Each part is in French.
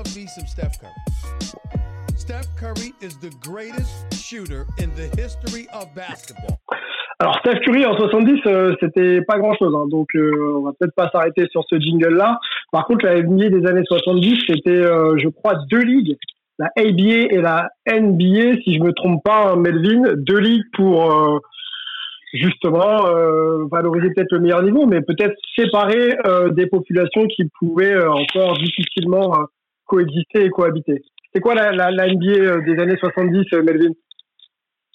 love me some Steph Curry. Steph Curry is the greatest shooter in the history of basketball. Alors Steph Curry en 70, euh, c'était pas grand-chose, hein, donc euh, on va peut-être pas s'arrêter sur ce jingle-là. Par contre, la NBA des années 70, c'était, euh, je crois, deux ligues, la ABA et la NBA, si je me trompe pas, hein, Melvin, deux ligues pour euh, justement euh, valoriser peut-être le meilleur niveau, mais peut-être séparer des populations qui pouvaient encore difficilement coexister et cohabiter. C'est quoi la, NBA euh, des années 70, euh, Melvin?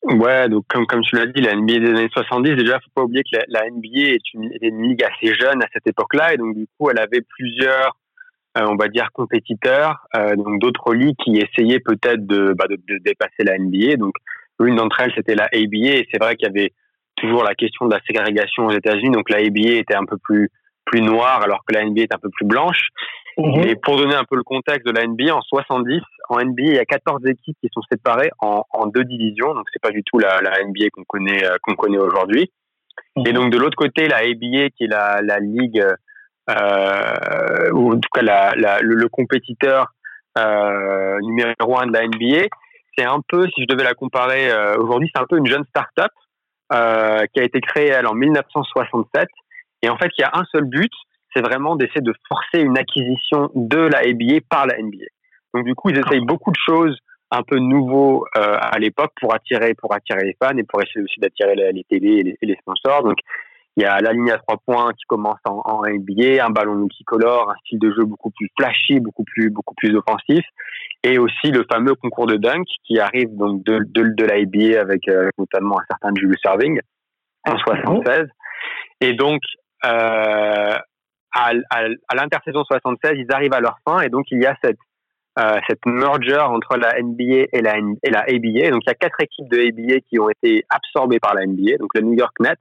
Ouais, donc comme, comme tu l'as dit, la NBA des années 70, déjà, faut pas oublier que la, NBA est une, ligue assez jeune à cette époque-là, et donc du coup, elle avait plusieurs, euh, on va dire, compétiteurs, donc d'autres ligues qui essayaient peut-être de, bah, de dépasser la NBA. Donc l'une d'entre elles, c'était la ABA, et c'est vrai qu'il y avait toujours la question de la ségrégation aux États-Unis. Donc la ABA était un peu plus plus noire, alors que la NBA est un peu plus blanche. Mhm. Et pour donner un peu le contexte de la NBA, en 70, en NBA, il y a 14 équipes qui sont séparées en, en deux divisions. Donc, c'est pas du tout la, la NBA qu'on connaît, euh, qu'on connaît aujourd'hui. Et donc, de l'autre côté, la ABA, qui est la, la ligue, euh, ou en tout cas la, la, le, le compétiteur euh, numéro un de la NBA, c'est un peu, si je devais la comparer euh, aujourd'hui, c'est un peu une jeune start-up qui a été créée elle en 1967. Et en fait, il y a un seul but, c'est vraiment d'essayer de forcer une acquisition de la ABA par la NBA. Donc du coup, ils essayent beaucoup de choses un peu nouveaux euh, à l'époque pour attirer pour attirer les fans et pour essayer aussi d'attirer les, les télé et les, et les sponsors. Donc il y a la ligne à trois points qui commence en, en NBA, un ballon multicolore, un style de jeu beaucoup plus flashy, beaucoup plus beaucoup plus offensif, et aussi le fameux concours de dunk qui arrive donc de de, de la NBA avec euh, notamment un certain Julius Serving en 76. Et donc euh, à, à, l'intersaison 76, ils arrivent à leur fin et donc il y a cette euh, cette merger entre la NBA et la, et la ABA. Donc il y a quatre équipes de ABA qui ont été absorbées par la NBA. Donc le New York Nets,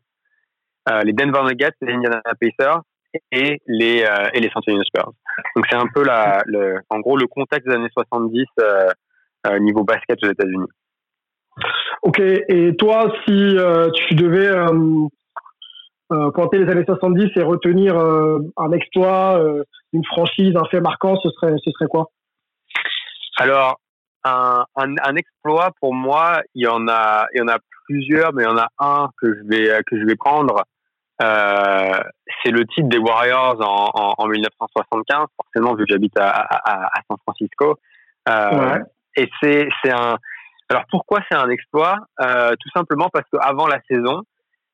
euh, les Denver Nuggets, les Indiana Pacers et les euh, et les San Antonio Spurs. Donc c'est un peu la, le, en gros le contexte des années 70 euh, niveau basket aux États-Unis. Ok, et toi, si tu devais euh, compter les années 70 et retenir euh, un exploit, euh, une franchise, un fait marquant, ce serait, ce serait quoi? Alors un, un, un exploit pour moi, il y en a il y en a plusieurs, mais il y en a un que je vais que je vais prendre. Euh, c'est le titre des Warriors en, en, en 1975, forcément vu que j'habite à, à, à San Francisco. Euh, Ouais. Et c'est c'est un. Alors pourquoi c'est un exploit? Euh, Tout simplement parce qu'avant la saison,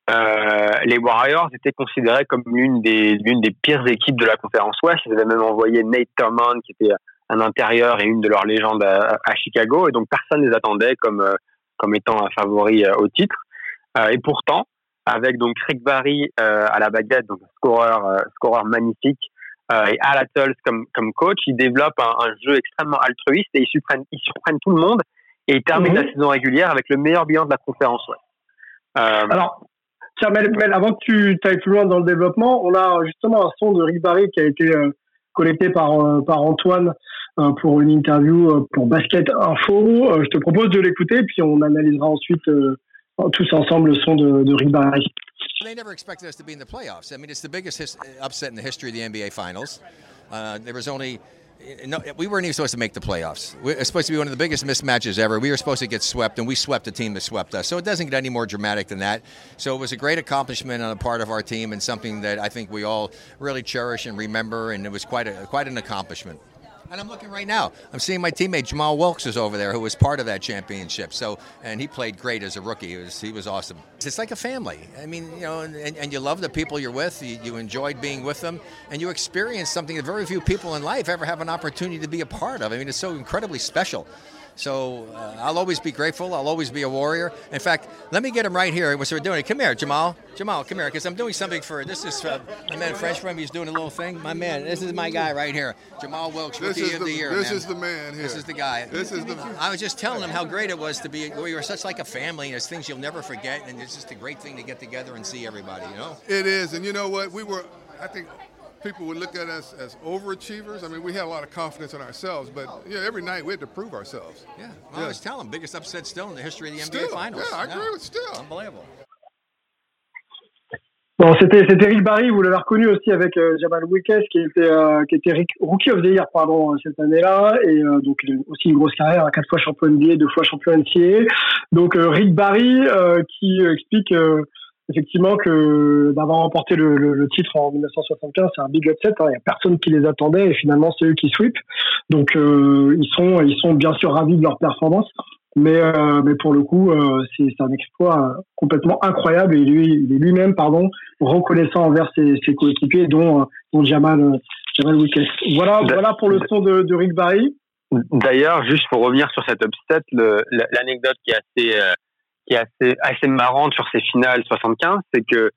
euh, les Warriors étaient considérés comme l'une des l'une des pires équipes de la conférence Ouest. Ils avaient même envoyé Nate Thurmond, qui était un intérieur et une de leurs légendes à, à Chicago, et donc personne ne les attendait comme euh, comme étant un favori euh, au titre. Euh, et pourtant, avec donc Rick Barry euh, à la baguette, donc un scoreur scoreur magnifique, et Al Attles comme comme coach, ils développent un, un jeu extrêmement altruiste et ils surprennent ils surprennent tout le monde et ils terminent Mhm. la saison régulière avec le meilleur bilan de la conférence Ouest. Alors, tiens, avant que tu ailles plus loin dans le développement, on a justement un son de Rick Barry qui a été euh, collecté par, euh, par Antoine euh, pour une interview pour Basket Info. Je te propose de l'écouter, puis on analysera ensuite tous ensemble le son de, de Rick Barry. They never expected us to be in the playoffs. I mean, it's the biggest his- upset in the history of the NBA Finals. Uh, there was only. No, we weren't even supposed to make the playoffs. We- It's supposed to be one of the biggest mismatches ever. We were supposed to get swept, and we swept the team that swept us. So it doesn't get any more dramatic than that. So it was a great accomplishment on the part of our team, and something that I think we all really cherish and remember. And it was quite a quite an accomplishment. And I'm looking right now. I'm seeing my teammate Jamal Wilkes is over there, who was part of that championship. So, and he played great as a rookie. He was, he was awesome. It's like a family. I mean, you know, and, and you love the people you're with. You, you enjoyed being with them, and you experience something that very few people in life ever have an opportunity to be a part of. I mean, it's so incredibly special. So uh, I'll always be grateful. I'll always be a warrior. In fact, let me get him right here. What's we're doing? Come here, Jamal. Jamal, come here, because I'm doing something for. This is uh, my man French from. He's doing a little thing. My man, this is my guy right here, Jamal Wilkes, This Rookie is of the, the Year. this man. is the man here. This is the guy. This is the. I was just telling him how great it was to be. We were such like a family. and There's things you'll never forget, and it's just a great thing to get together and see everybody. You know. It is, and you know what? We were. I think people would look at us as overachievers. I mean, we had a lot of confidence in ourselves, but yeah, every night we had to prove ourselves. Yeah. Well, Yeah. I was telling him biggest upset still in the history of the NBA Still, Finals. yeah, I agree with still. Unbelievable. Bon, c'était c'était Rick Barry, vous l'avez reconnu aussi avec euh, Jamal Wickes qui était euh, qui était rookie of the year pardon cette année-là et euh, donc il a aussi une grosse carrière, quatre fois champion NBA, deux fois champion NCAA. Donc Rick Barry qui explique effectivement que d'avoir remporté le, le, titre en 1975, c'est un big upset. Hein. Il n'y a personne qui les attendait et finalement c'est eux qui sweep. Donc ils sont ils sont bien sûr ravis de leur performance. Mais, euh, mais pour le coup, euh, c'est un exploit complètement incroyable et lui, il est lui-même pardon, reconnaissant envers ses, ses coéquipiers, dont, dont Jamal, Jamal Wickes. Voilà, voilà pour le son de, de Rick Barry. D'ailleurs, juste pour revenir sur cet upset, l'anecdote qui est assez, euh, qui est assez, assez marrante sur ces finales 75, c'est que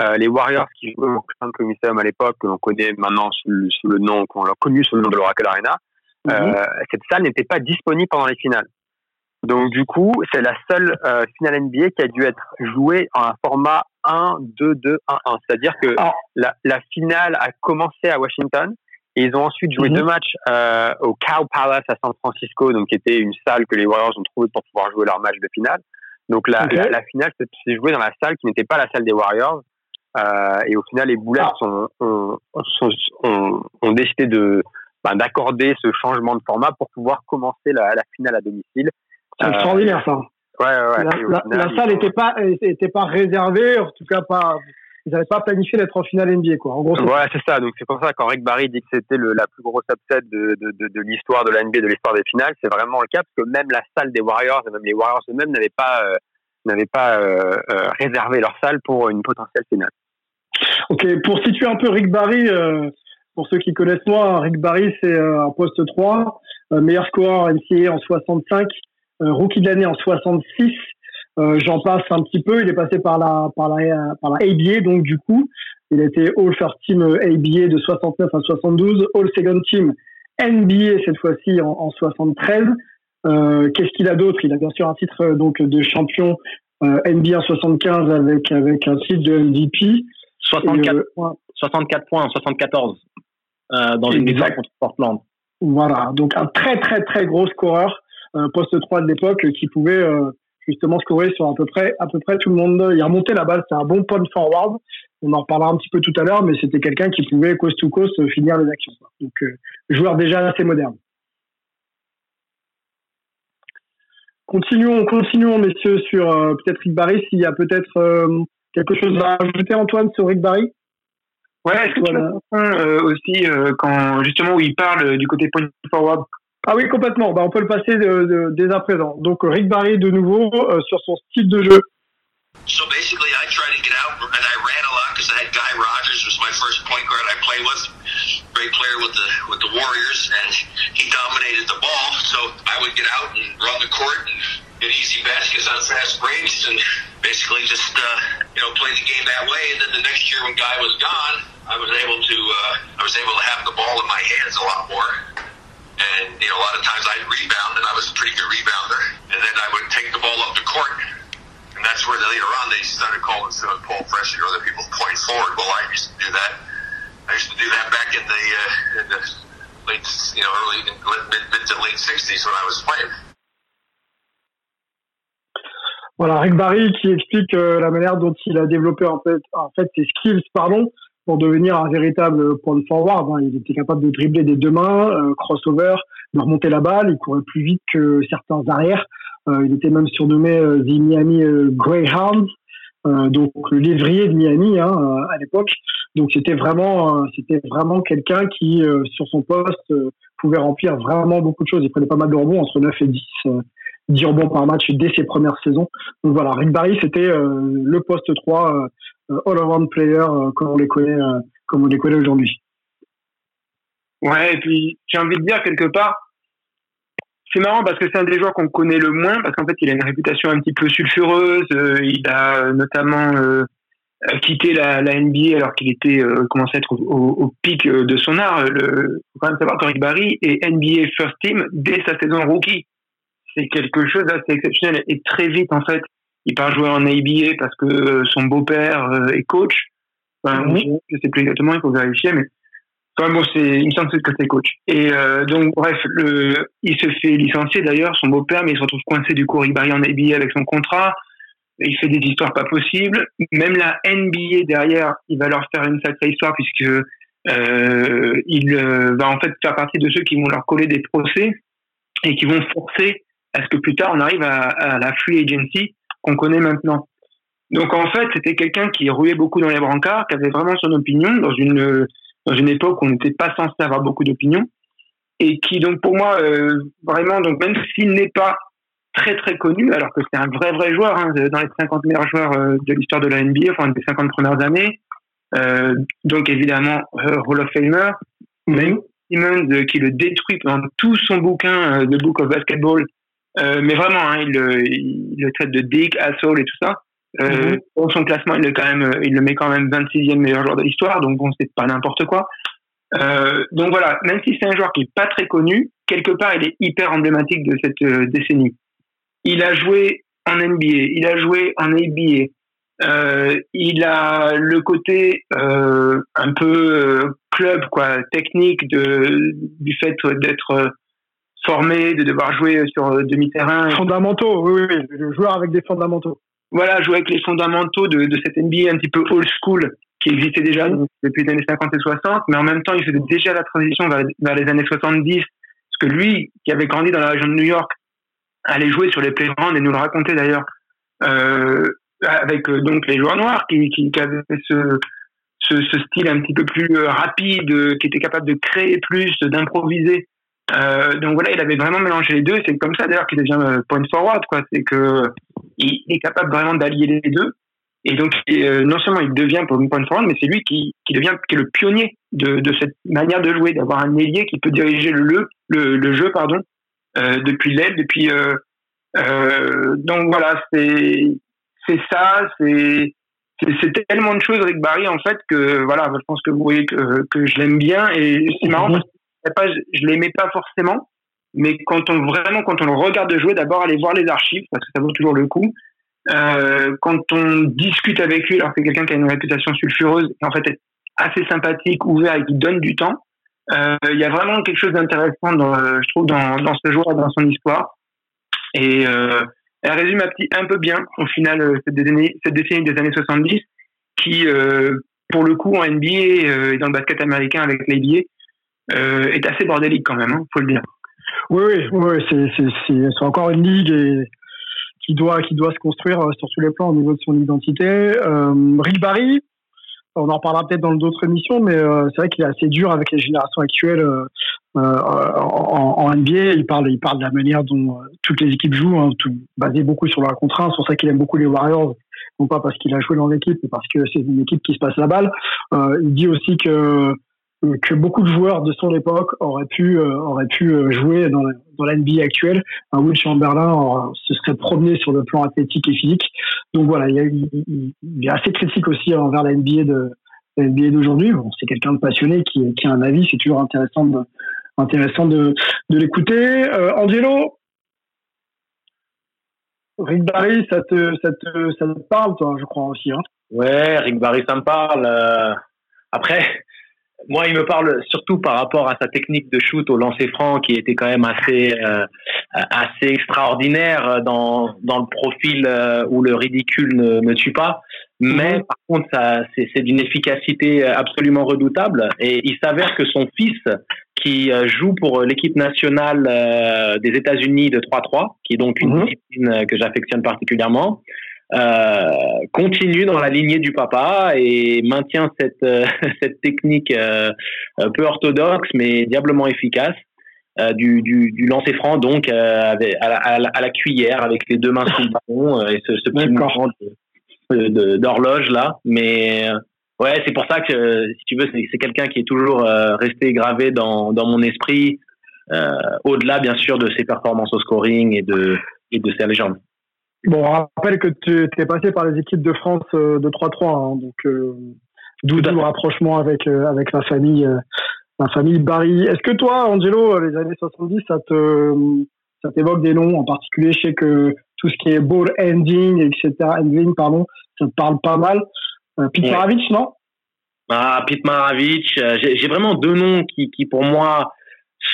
euh, les Warriors qui jouaient au Crown Coliseum à l'époque, que l'on connaît maintenant sous le, sous le nom, qu'on a connu sous le nom de l'Oracle Arena, mm-hmm. euh, cette salle n'était pas disponible pendant les finales. Donc du coup, c'est la seule euh, finale NBA qui a dû être jouée en un format 1-2-2-1-1. C'est-à-dire que ah. la, la, finale a commencé à Washington et ils ont ensuite joué mhm. deux matchs euh, au Cow Palace à San Francisco, donc qui était une salle que les Warriors ont trouvée pour pouvoir jouer leur match de finale. Donc la, la, finale s'est jouée dans la salle qui n'était pas la salle des Warriors. Euh, et au final, les Boulettes ah. ont, ont, ont, décidé de bah, d'accorder ce changement de format pour pouvoir commencer la, la finale à domicile. C'est euh, extraordinaire ça. Ouais, ouais, la, salle n'était pas, était pas réservée, en tout cas pas. Ils n'avaient pas planifié d'être en finale NBA, quoi. En gros, ouais, c'est ça. Donc c'est pour ça quand Rick Barry dit que c'était la plus grosse upset de, de, de, de l'histoire de la NBA, de l'histoire des finales, c'est vraiment le cas parce que même la salle des Warriors et même les Warriors eux-mêmes n'avaient pas, euh, n'avaient pas euh, euh, réservé leur salle pour une potentielle finale. Ok, pour situer un peu Rick Barry, pour ceux qui connaissent moi, Rick Barry c'est un poste 3, meilleur scoreur NCAA en 65, euh, rookie de l'année en 66. Euh, j'en passe un petit peu. Il est passé par la par la par la ABA donc du coup, il a été All First Team ABA de 69 à 72, All Second Team NBA cette fois-ci en, en 73. Euh, Qu'est-ce qu'il a d'autre? Il a bien sûr un titre donc de champion euh, NBA en 75 avec avec un titre de MVP. 64 points, 64 points, 74 euh, dans une victoire contre Portland. Voilà, donc un très très très gros scoreur poste 3 de l'époque qui pouvait euh, justement scorer sur à peu près à peu près tout le monde. Il remontait la balle, c'est un bon point forward. On en reparlera un petit peu tout à l'heure, mais c'était quelqu'un qui pouvait coast to coast finir les actions. Donc euh, joueur déjà assez moderne. Continuons, continuons, messieurs, sur euh, peut-être Rick Barry, s'il y a peut-être quelque chose à ajouter, Antoine, sur Rick Barry? Ouais, est-ce que tu aussi quand justement où il parle du côté point forward ah oui, complètement. Bah, on peut le passer de, de, dès à présent. Donc Rick Barry de nouveau euh, sur son style de jeu. So basically, I tried to get out and I ran a lot because I had Guy Rogers was my first point guard I played with, great player with the with the Warriors, and he dominated the ball. So I would get out and run the court and get easy baskets on fast breaks and basically just uh, you know play the game that way. And then the next year when Guy was gone, I was able to uh, I was able to have the ball in my hands a lot more. And, you know, a lot of times I'd rebound, and I was a pretty good rebounder. And then I would take the ball up the court. And that's where later on they started calling uh, Paul Fresh or other people point forward. Well, I used to do that. I used to do that back in the, uh, in the late, you know, early, mid, mid to late 60s when I was playing. Voilà, Rick Barry qui explique euh, la manière dont il a développé en fait, en fait ses skills, pardon, pour devenir un véritable point forward. Hein. Il était capable de dribbler des deux mains, euh, crossover, de remonter la balle. Il courait plus vite que certains arrières. Euh, il était même surnommé euh, The Miami Greyhound, donc le lévrier de Miami hein, à l'époque. Donc c'était vraiment, c'était vraiment quelqu'un qui, sur son poste, pouvait remplir vraiment beaucoup de choses. Il prenait pas mal de rebonds, entre 9 et 10. 10 rebonds par match dès ses premières saisons. Donc voilà, Rick Barry, c'était le poste 3 euh, all-around player euh, comme on les connaît, euh, comme on les connaît aujourd'hui. Ouais, et puis j'ai envie de dire quelque part, c'est marrant parce que c'est un des joueurs qu'on connaît le moins parce qu'en fait il a une réputation un petit peu sulfureuse. il a notamment quitté la, NBA alors qu'il était commençait à être au, pic de son art. Le, faut quand même savoir que Rick Barry est NBA First Team dès sa saison rookie. C'est quelque chose d'assez exceptionnel et très vite en fait il part jouer en ABA parce que euh, son beau-père euh, est coach. Enfin, mhm. Je sais plus exactement, il faut vérifier, mais enfin, bon, c'est, il me semble que c'est coach. Et euh, donc, bref, le, il se fait licencier d'ailleurs, son beau-père, mais il se retrouve coincé du coup, il en ABA avec son contrat. il fait des histoires pas possibles. Même la NBA derrière, il va leur faire une sacrée histoire puisque euh, il euh, va en fait faire partie de ceux qui vont leur coller des procès et qui vont forcer à ce que plus tard on arrive à, à la free agency qu'on connaît maintenant. Donc en fait, c'était quelqu'un qui rouait beaucoup dans les brancards, qui avait vraiment son opinion dans une dans une époque où on n'était pas censé avoir beaucoup d'opinion et qui donc pour moi euh, vraiment donc même s'il n'est pas très très connu alors que c'est un vrai vrai joueur hein, dans les 50 meilleurs joueurs euh, de l'histoire de la NBA enfin des 50 premières années euh, donc évidemment Hall of Famer mais Simmons qui le détruit pendant tout son bouquin The Book of Basketball mais vraiment hein, il, il, le traite de dick asshole et tout ça euh, mm Dans son classement, il, est quand même, il le met quand même 26e meilleur joueur de l'histoire, donc bon, c'est pas n'importe quoi. Euh, donc voilà, même si c'est un joueur qui est pas très connu, quelque part, il est hyper emblématique de cette euh, décennie. Il a joué en NBA, il a joué en ABA, euh, il a le côté euh, un peu club, quoi, technique de, du fait d'être formé, de devoir jouer sur demi-terrain. Fondamentaux, oui, oui, le joueur avec des fondamentaux voilà, jouer avec les fondamentaux de, de cette NBA un petit peu old school qui existait déjà depuis les années 50 et 60, mais en même temps, il faisait déjà la transition vers, vers, les années 70, parce que lui, qui avait grandi dans la région de New York, allait jouer sur les playgrounds et nous le racontait d'ailleurs, euh, avec euh, donc les joueurs noirs qui, qui, qui avaient ce, ce, ce, style un petit peu plus euh, rapide, qui était capable de créer plus, d'improviser. Euh, donc voilà, il avait vraiment mélangé les deux. C'est comme ça d'ailleurs qu'il devient euh, point forward, quoi. C'est que il est capable vraiment d'allier les deux. Et donc euh, non seulement il devient point forward, mais c'est lui qui, qui devient qui est le pionnier de, de cette manière de jouer, d'avoir un ailier qui peut diriger le le, le jeu, pardon, euh, depuis l'aile, depuis. Euh, donc voilà, c'est c'est ça, c'est c'est tellement de choses avec Barry en fait que voilà, je pense que vous voyez que, que je l'aime bien et c'est marrant parce pas, je, je l'aimais pas forcément, mais quand on vraiment quand on le regarde jouer, d'abord aller voir les archives parce que ça vaut toujours le coup. Euh, quand on discute avec lui, alors que quelqu'un qui a une réputation sulfureuse et en fait est assez sympathique, ouvert et qui donne du temps, euh, il y a vraiment quelque chose d'intéressant, dans, je trouve, dans, ce joueur, dans son histoire. Et euh, elle résume un, petit, un peu bien, au final, euh, cette décennie, des années 70, qui, euh, pour le coup, en NBA euh, et dans le basket américain avec l'NBA, euh, est assez bordélique quand même, hein, faut le dire. Oui, oui, oui c'est encore une ligue qui doit qui doit se construire euh, sur tous les plans au niveau de son identité. Euh, Rick Barry, on en parlera peut-être dans d'autres émissions, mais c'est vrai qu'il est assez dur avec les générations actuelles en, NBA. Il parle, il parle de la manière dont toutes les équipes jouent, hein, basé beaucoup sur la contrainte. C'est pour ça qu'il aime beaucoup les Warriors, non pas parce qu'il a joué dans l'équipe, mais parce que c'est une équipe qui se passe la balle. il dit aussi que que beaucoup de joueurs de son époque auraient pu euh, pu euh, jouer dans la, NBA actuelle. Un Will Chamberlain se serait promené sur le plan athlétique et physique. Donc voilà, il, il, il est assez critique aussi envers la NBA de NBA d'aujourd'hui. Bon, c'est quelqu'un de passionné qui, a un avis. C'est toujours intéressant de intéressant de, l'écouter. Euh, Angelo, Rick Barry, ça te, ça te, ça te parle, toi, je crois aussi. Hein ouais, Rick Barry, ça me parle. Euh, après, moi, il me parle surtout par rapport à sa technique de shoot au lancer franc qui était quand même assez euh, assez extraordinaire dans dans le profil euh, où le ridicule ne, ne tue pas. Mais mhm. par contre, ça c'est d'une efficacité absolument redoutable. Et il s'avère que son fils, qui euh, joue pour l'équipe nationale euh, des États-Unis de 3-3, qui est donc une mhm. discipline que j'affectionne particulièrement, euh, continue dans la lignée du papa et maintient cette, euh, cette technique euh, peu orthodoxe mais diablement efficace du, du, du lancer franc donc à, la, à, la, cuillère avec les deux mains sous le ballon et ce, ce petit mouvement d'horloge là. Mais ouais c'est pour ça que si tu veux c'est quelqu'un qui est toujours resté gravé dans, dans mon esprit au-delà bien sûr de ses performances au scoring et de et de ses légendes Bon, on rappelle que tu es passé par les équipes de France euh, de 3-3, hein, donc euh, d'où le rapprochement avec euh, avec la famille euh, la famille Barry. Est-ce que toi, Angelo, les années 70, ça te ça t'évoque des noms en particulier? Je sais que tout ce qui est ball ending, etc., ending, pardon, ça te parle pas mal. Pete ouais. Maravich, non? Ah, Pete Maravich, j'ai vraiment deux noms qui, qui pour moi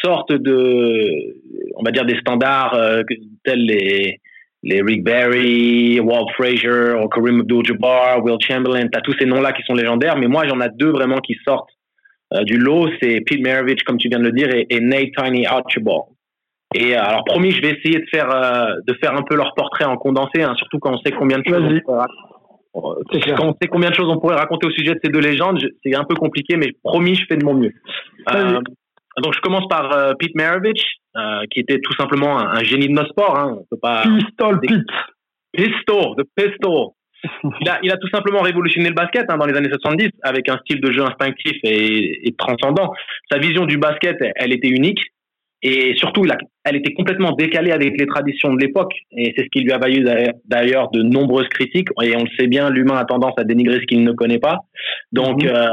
sortent de, on va dire des standards tels les les Rick Barry, Walt Frazier, Kareem Abdul-Jabbar, Will Chamberlain, t'as tous ces noms-là qui sont légendaires, mais moi j'en ai deux vraiment qui sortent euh, du lot, c'est Pete Maravich, comme tu viens de le dire, et, Nate Tiny Archibald. Et euh, alors promis, je vais essayer de faire euh, de faire un peu leur portrait en condensé, hein, surtout quand on sait combien de choses. On quand on sait combien de choses on pourrait raconter au sujet de ces deux légendes, c'est un peu compliqué, mais promis, je fais de mon mieux. Donc je commence par Pete Maravich, qui était tout simplement un, génie de nos sports. Hein. On peut pas. Pistol Pete. Pistol, the pistol. il, a, il a tout simplement révolutionné le basket hein, dans les années 70 avec un style de jeu instinctif et, et transcendant. Sa vision du basket, elle était unique. Et surtout, elle était complètement décalée avec les traditions de l'époque. Et c'est ce qui lui a valu d'ailleurs de nombreuses critiques. Et on le sait bien, l'humain a tendance à dénigrer ce qu'il ne connaît pas. Donc, mhm. euh,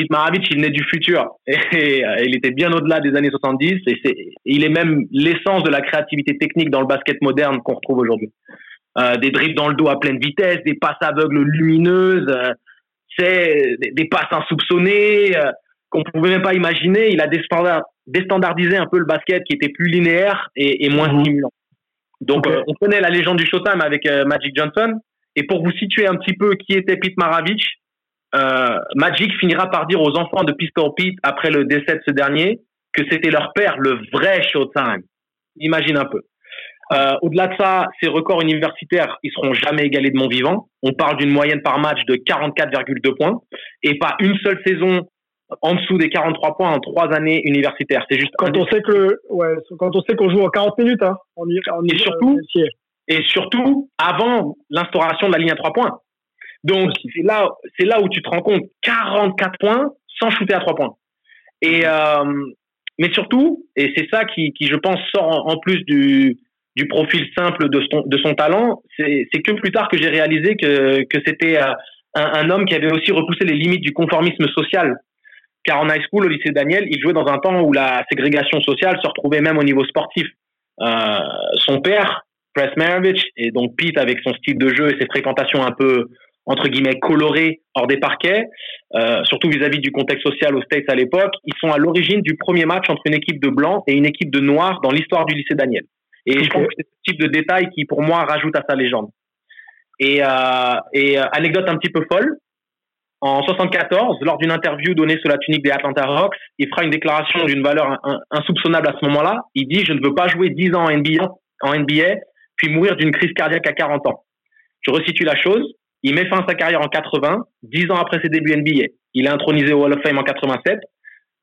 Pete Maravich, il naît du futur. Et, il était bien au-delà des années 70. Et il est même l'essence de la créativité technique dans le basket moderne qu'on retrouve aujourd'hui. Euh, des dribbles dans le dos à pleine vitesse, des passes aveugles lumineuses, euh, c'est des, passes insoupçonnées euh, qu'on pouvait même pas imaginer. Il a déstandardisé un peu le basket qui était plus linéaire et, moins mhm. stimulant. Donc on connaît la légende du Showtime avec Magic Johnson. Et pour vous situer un petit peu qui était Pete Maravich, Magic finira par dire aux enfants de Pistol Pete après le décès de ce dernier que c'était leur père le vrai Showtime. Imagine un peu. Euh, au-delà de ça, ces records universitaires, ils seront jamais égalés de mon vivant. On parle d'une moyenne par match de 44,2 points et pas une seule saison en dessous des 43 points en trois années universitaires. C'est juste quand on sait que ouais, quand on sait qu'on joue en 40 minutes, hein, on y, et surtout et surtout avant l'instauration de la ligne à trois points. Donc c'est là c'est là où tu te rends compte 44 points sans shooter à trois points. Et euh, mais surtout et c'est ça qui, qui je pense sort en plus du du profil simple de son, de son talent, c'est que plus tard que j'ai réalisé que, que c'était euh, un, un, homme qui avait aussi repoussé les limites du conformisme social. Car en high school, au lycée Daniel, il jouait dans un temps où la ségrégation sociale se retrouvait même au niveau sportif. Euh, son père, Press Maravich, et donc Pete avec son style de jeu et ses fréquentations un peu entre guillemets colorées hors des parquets, euh, surtout vis-à-vis -vis du contexte social aux States à l'époque, ils sont à l'origine du premier match entre une équipe de blancs et une équipe de noirs dans l'histoire du lycée Daniel. Et je pense que c'est ce type de détail qui, pour moi, rajoute à sa légende. Et, euh, et euh, anecdote un petit peu folle, en 74, lors d'une interview donnée sous la tunique des Atlanta Hawks, il fera une déclaration d'une valeur insoupçonnable à ce moment-là. Il dit Je ne veux pas jouer 10 ans en NBA, en NBA puis mourir d'une crise cardiaque à 40 ans. Je resitue la chose. Il met fin à sa carrière en 80, 10 ans après ses débuts NBA. Il est intronisé au Hall of Fame en 87.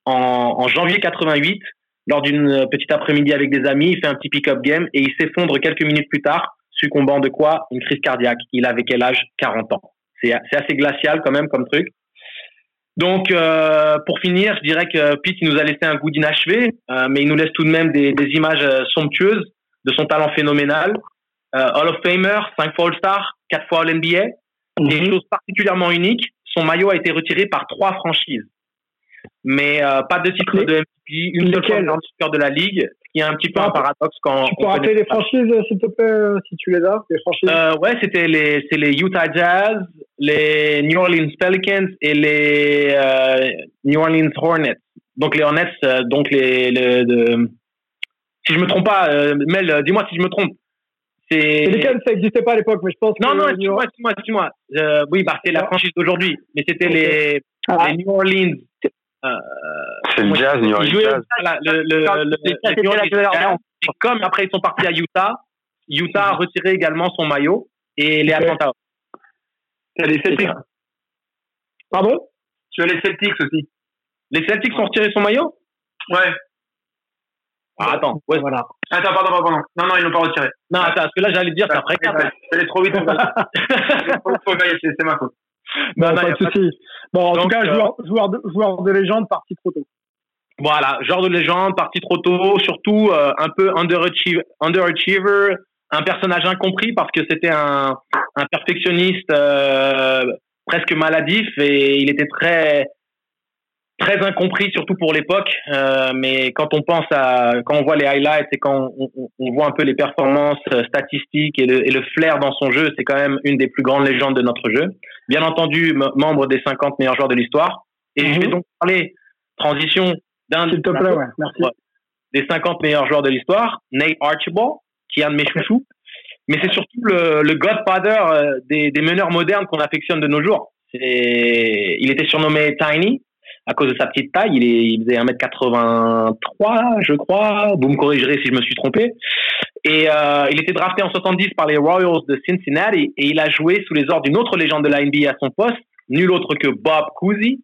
En, janvier 88, lors d'une petite après-midi avec des amis, il fait un petit pick-up game et il s'effondre quelques minutes plus tard, succombant de quoi? Une crise cardiaque. Il avait quel âge? 40 ans. C'est assez glacial quand même comme truc. Donc, euh, pour finir, je dirais que Pete il nous a laissé un goût d'inachevé, euh, mais il nous laisse tout de même des, images euh, somptueuses de son talent phénoménal. Euh, Hall of Famer, 5 fois All-Star, 4 fois All-NBA. Mm Et chose particulièrement unique, son maillot a été retiré par trois franchises mais euh, pas de titre de MVP, une seule fois de la ligue, ce qui est un petit peu un paradoxe quand. Tu peux rappeler les franchises, s'il te plaît, euh, si tu les as, les franchises? Euh, ouais, c'était les, c'est les Utah Jazz, les New Orleans Pelicans et les euh, New Orleans Hornets. Donc les Hornets, euh, donc les, les de, si je me trompe pas, Mel, dis-moi si je me trompe. C'est lesquels ça n'existait pas à l'époque, mais je pense. Non, que non, dis-moi, dis-moi, dis-moi. oui, bah c'est la franchise d'aujourd'hui, mais c'était les, ah. les New Orleans euh, c'est le jazz, New York Jazz. Le, le, et comme après ils sont partis à Utah, Utah a retiré également son maillot et les Atlanta. Il y a les Celtics. Pardon? Tu as les Celtics aussi. Les Celtics ont retiré son maillot? Ouais. Ah, attends, ouais. voilà. Attends, pardon, pardon. Non, non, ils l'ont pas retiré. Non, attends, parce que là, j'allais dire, c'est après 4. J'allais trop vite. c'est ma faute. Non, pas de souci. Bon, en tout cas, euh, joueur, joueur, de, joueur de légende parti trop tôt. Voilà, joueur de légende, parti trop tôt, surtout euh, un peu underachiever, underachiever, un personnage incompris parce que c'était un, un perfectionniste euh, presque maladif et il était très très incompris surtout pour l'époque euh, mais quand on pense à quand on voit les highlights et quand on, on, voit un peu les performances euh, statistiques et le, et le flair dans son jeu c'est quand même une des plus grandes légendes de notre jeu bien entendu membre des 50 meilleurs joueurs de l'histoire et je vais mhm. donc parler transition d'un Merci. des 50 meilleurs joueurs de l'histoire Nate Archibald qui est un de mes chouchous mais c'est surtout le, le godfather euh, des, des meneurs modernes qu'on affectionne de nos jours. Il était surnommé Tiny à cause de sa petite taille. Il, est, il faisait 1m83, je crois. Vous me corrigerez si je me suis trompé. Et euh, il était drafté en 70 par les Royals de Cincinnati et il a joué sous les ordres d'une autre légende de la NBA à son poste, nul autre que Bob Cousy.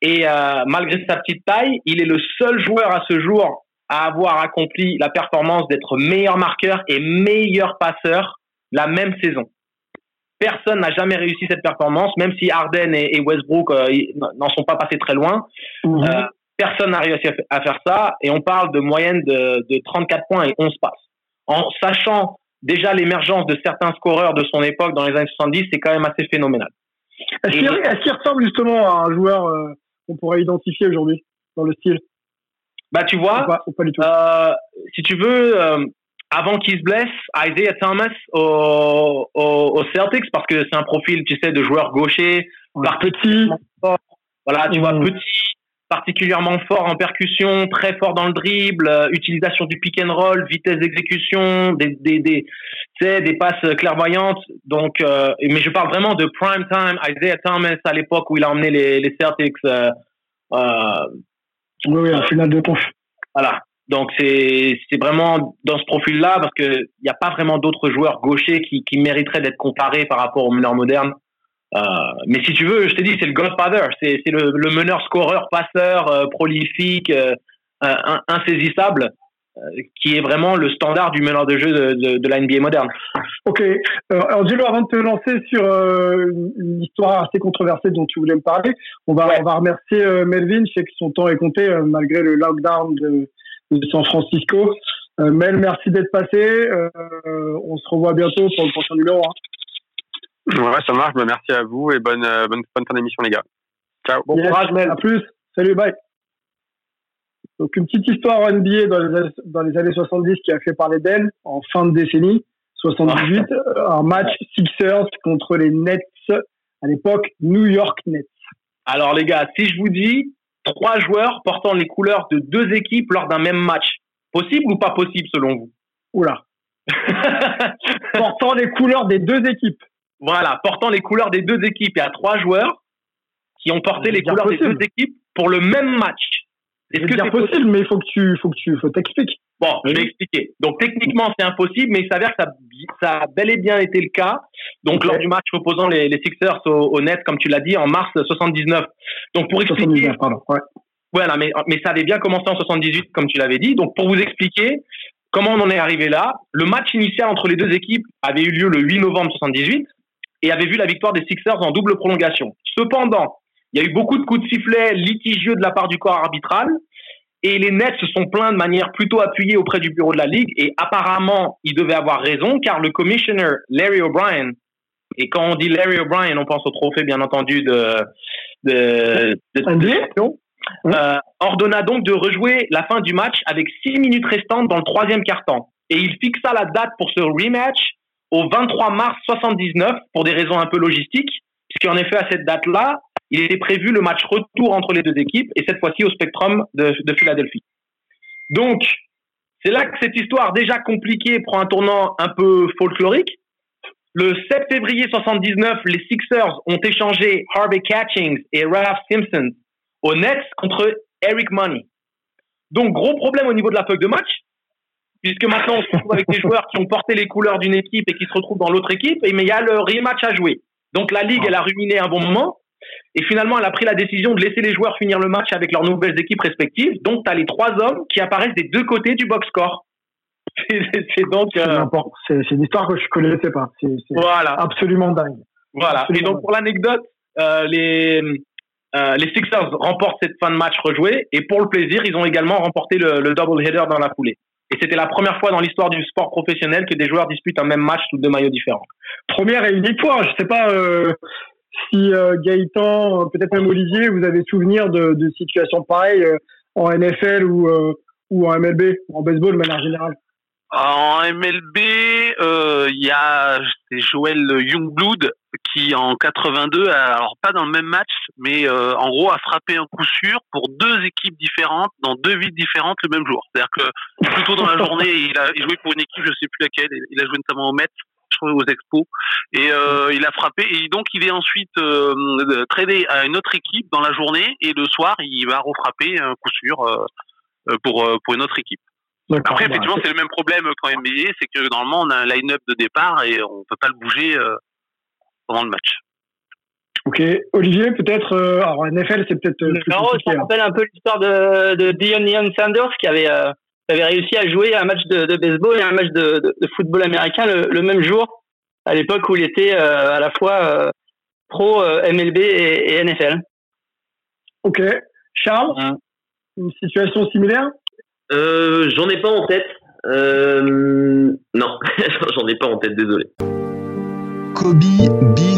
Et euh, malgré sa petite taille, il est le seul joueur à ce jour à avoir accompli la performance d'être meilleur marqueur et meilleur passeur la même saison. Personne n'a jamais réussi cette performance, même si Harden et, Westbrook euh, n'en sont pas passés très loin. Mhm. Euh, personne n'a réussi à faire ça et on parle de moyenne de, de 34 points et 11 passes. En sachant déjà l'émergence de certains scoreurs de son époque dans les années 70, c'est quand même assez phénoménal. Est-ce qu'il ressemble justement à un joueur euh, qu'on pourrait identifier aujourd'hui dans le style? Bah tu vois, Euh, si tu veux, euh, avant qu'il se blesse, Isaiah Thomas au, au, Celtics, parce que c'est un profil, tu sais, de joueur gaucher, par petit, voilà, tu vois, mmh. petit, particulièrement fort en percussion, très fort dans le dribble, euh, utilisation du pick and roll, vitesse d'exécution, des des des, des passes clairvoyantes. Donc, euh, mais je parle vraiment de prime time Isaiah Thomas à l'époque où il a emmené les, les Celtics. Euh, euh oui, oui, en finale de conf. Voilà. Donc c'est c'est vraiment dans ce profil-là parce que il n'y a pas vraiment d'autres joueurs gauchers qui qui mériteraient d'être comparés par rapport aux meneurs modernes. Euh, mais si tu veux, je te dis, c'est le Godfather, c'est c'est le, le meneur scoreur, passeur, euh, prolifique, euh, insaisissable, qui est vraiment le standard du meneur de jeu de, de, de la NBA moderne. Ok. alors Gilles, avant de te lancer sur une histoire assez controversée dont tu voulais me parler, on va on va remercier Melvin. Je sais que son temps est compté malgré le lockdown de de San Francisco. Euh, Mel, merci d'être passé. Euh, on se revoit bientôt pour le prochain numéro. Hein. Ouais, ça marche. Bah, merci à vous et bonne, euh, bonne, bonne fin d'émission, les gars. Ciao. Bon courage, Mel. À plus. Salut, bye. Donc, une petite histoire NBA dans les, années, dans les années 70 qui a fait parler d'elle en fin de décennie 78. un match Sixers contre les Nets, à l'époque New York Nets. Alors, les gars, si je vous dis trois joueurs portant les couleurs de deux équipes lors d'un même match. Possible ou pas possible selon vous? Oula. portant les couleurs des deux équipes. Voilà, portant les couleurs des deux équipes. Il y a trois joueurs qui ont porté les couleurs des deux équipes pour le même match. Est-ce que c'est possible, mais il faut que tu, faut que tu, faut t'expliques. Bon, je vais expliquer. Donc techniquement, c'est impossible, mais il s'avère que ça, ça a bel et bien été le cas. Donc lors du match opposant les, les Sixers au, au, Net, comme tu l'as dit, en mars 79. Donc pour expliquer. 79, pardon. Ouais. Voilà, mais mais ça avait bien commencé en 78, comme tu l'avais dit. Donc pour vous expliquer comment on en est arrivé là, le match initial entre les deux équipes avait eu lieu le 8 novembre 78 et avait vu la victoire des Sixers en double prolongation. Cependant, il y a eu beaucoup de coups de sifflet litigieux de la part du corps arbitral et les Nets se sont plaints de manière plutôt appuyée auprès du bureau de la Ligue. Et apparemment, ils devaient avoir raison, car le commissioner Larry O'Brien, et quand on dit Larry O'Brien, on pense au trophée, bien entendu, de, de, de, euh, ordonna donc de rejouer la fin du match avec six minutes restantes dans le troisième quart-temps. Et il fixa la date pour ce rematch au 23 mars 79 pour des raisons un peu logistiques, puisqu'en effet, à cette date-là, il était prévu le match retour entre les deux équipes et cette fois-ci au Spectrum de, de Philadelphie. Donc, c'est là que cette histoire déjà compliquée prend un tournant un peu folklorique. Le 7 février 79, les Sixers ont échangé Harvey Catchings et Ralph Simpson au Nets contre Eric Money. Donc, gros problème au niveau de la feuille de match, puisque maintenant on se retrouve avec des joueurs qui ont porté les couleurs d'une équipe et qui se retrouvent dans l'autre équipe, mais il y a le rematch à jouer. Donc la Ligue, elle a ruminé un bon moment. Et finalement, elle a pris la décision de laisser les joueurs finir le match avec leurs nouvelles équipes respectives. Donc, tu as les trois hommes qui apparaissent des deux côtés du box score. C'est donc. Euh, c'est une histoire que je connaissais pas. C'est voilà. absolument dingue. Voilà. et donc, pour l'anecdote, euh, les, euh, les Sixers remportent cette fin de match rejouée. Et pour le plaisir, ils ont également remporté le, le double header dans la foulée. Et c'était la première fois dans l'histoire du sport professionnel que des joueurs disputent un même match sous deux maillots différents. Première et unique fois. Je sais pas euh, si euh, Gaëtan, euh, peut-être même Olivier, vous avez souvenir de, situations pareilles euh, en NFL ou, en MLB, en baseball de manière générale? En MLB, il y a Joël Youngblood qui en 82, alors pas dans le même match, mais en gros a frappé un coup sûr pour deux équipes différentes dans deux villes différentes le même jour. C'est-à-dire que plutôt dans la journée, il a joué pour une équipe, je sais plus laquelle, il a joué notamment au Mets, aux Expos, et euh, il a frappé et donc il est ensuite euh, tradé à une autre équipe dans la journée et le soir il va refrapper un coup sûr euh, pour pour une autre équipe. Après, bah, effectivement, c'est le même problème qu'en NBA, c'est que normalement, on a un line-up de départ et on peut pas le bouger pendant le match. Ok, Olivier, peut-être, euh, alors NFL, c'est peut-être. Euh, ça me rappelle un peu l'histoire de, de Dion Sanders qui avait, euh, avait réussi à jouer un match de, de baseball et un match de, de, football américain le, même jour, à l'époque où il était à la fois pro MLB et, NFL. Ok, Charles, une situation similaire? J'en ai pas en tête. non, j'en ai pas en tête, désolé. Kobe Bean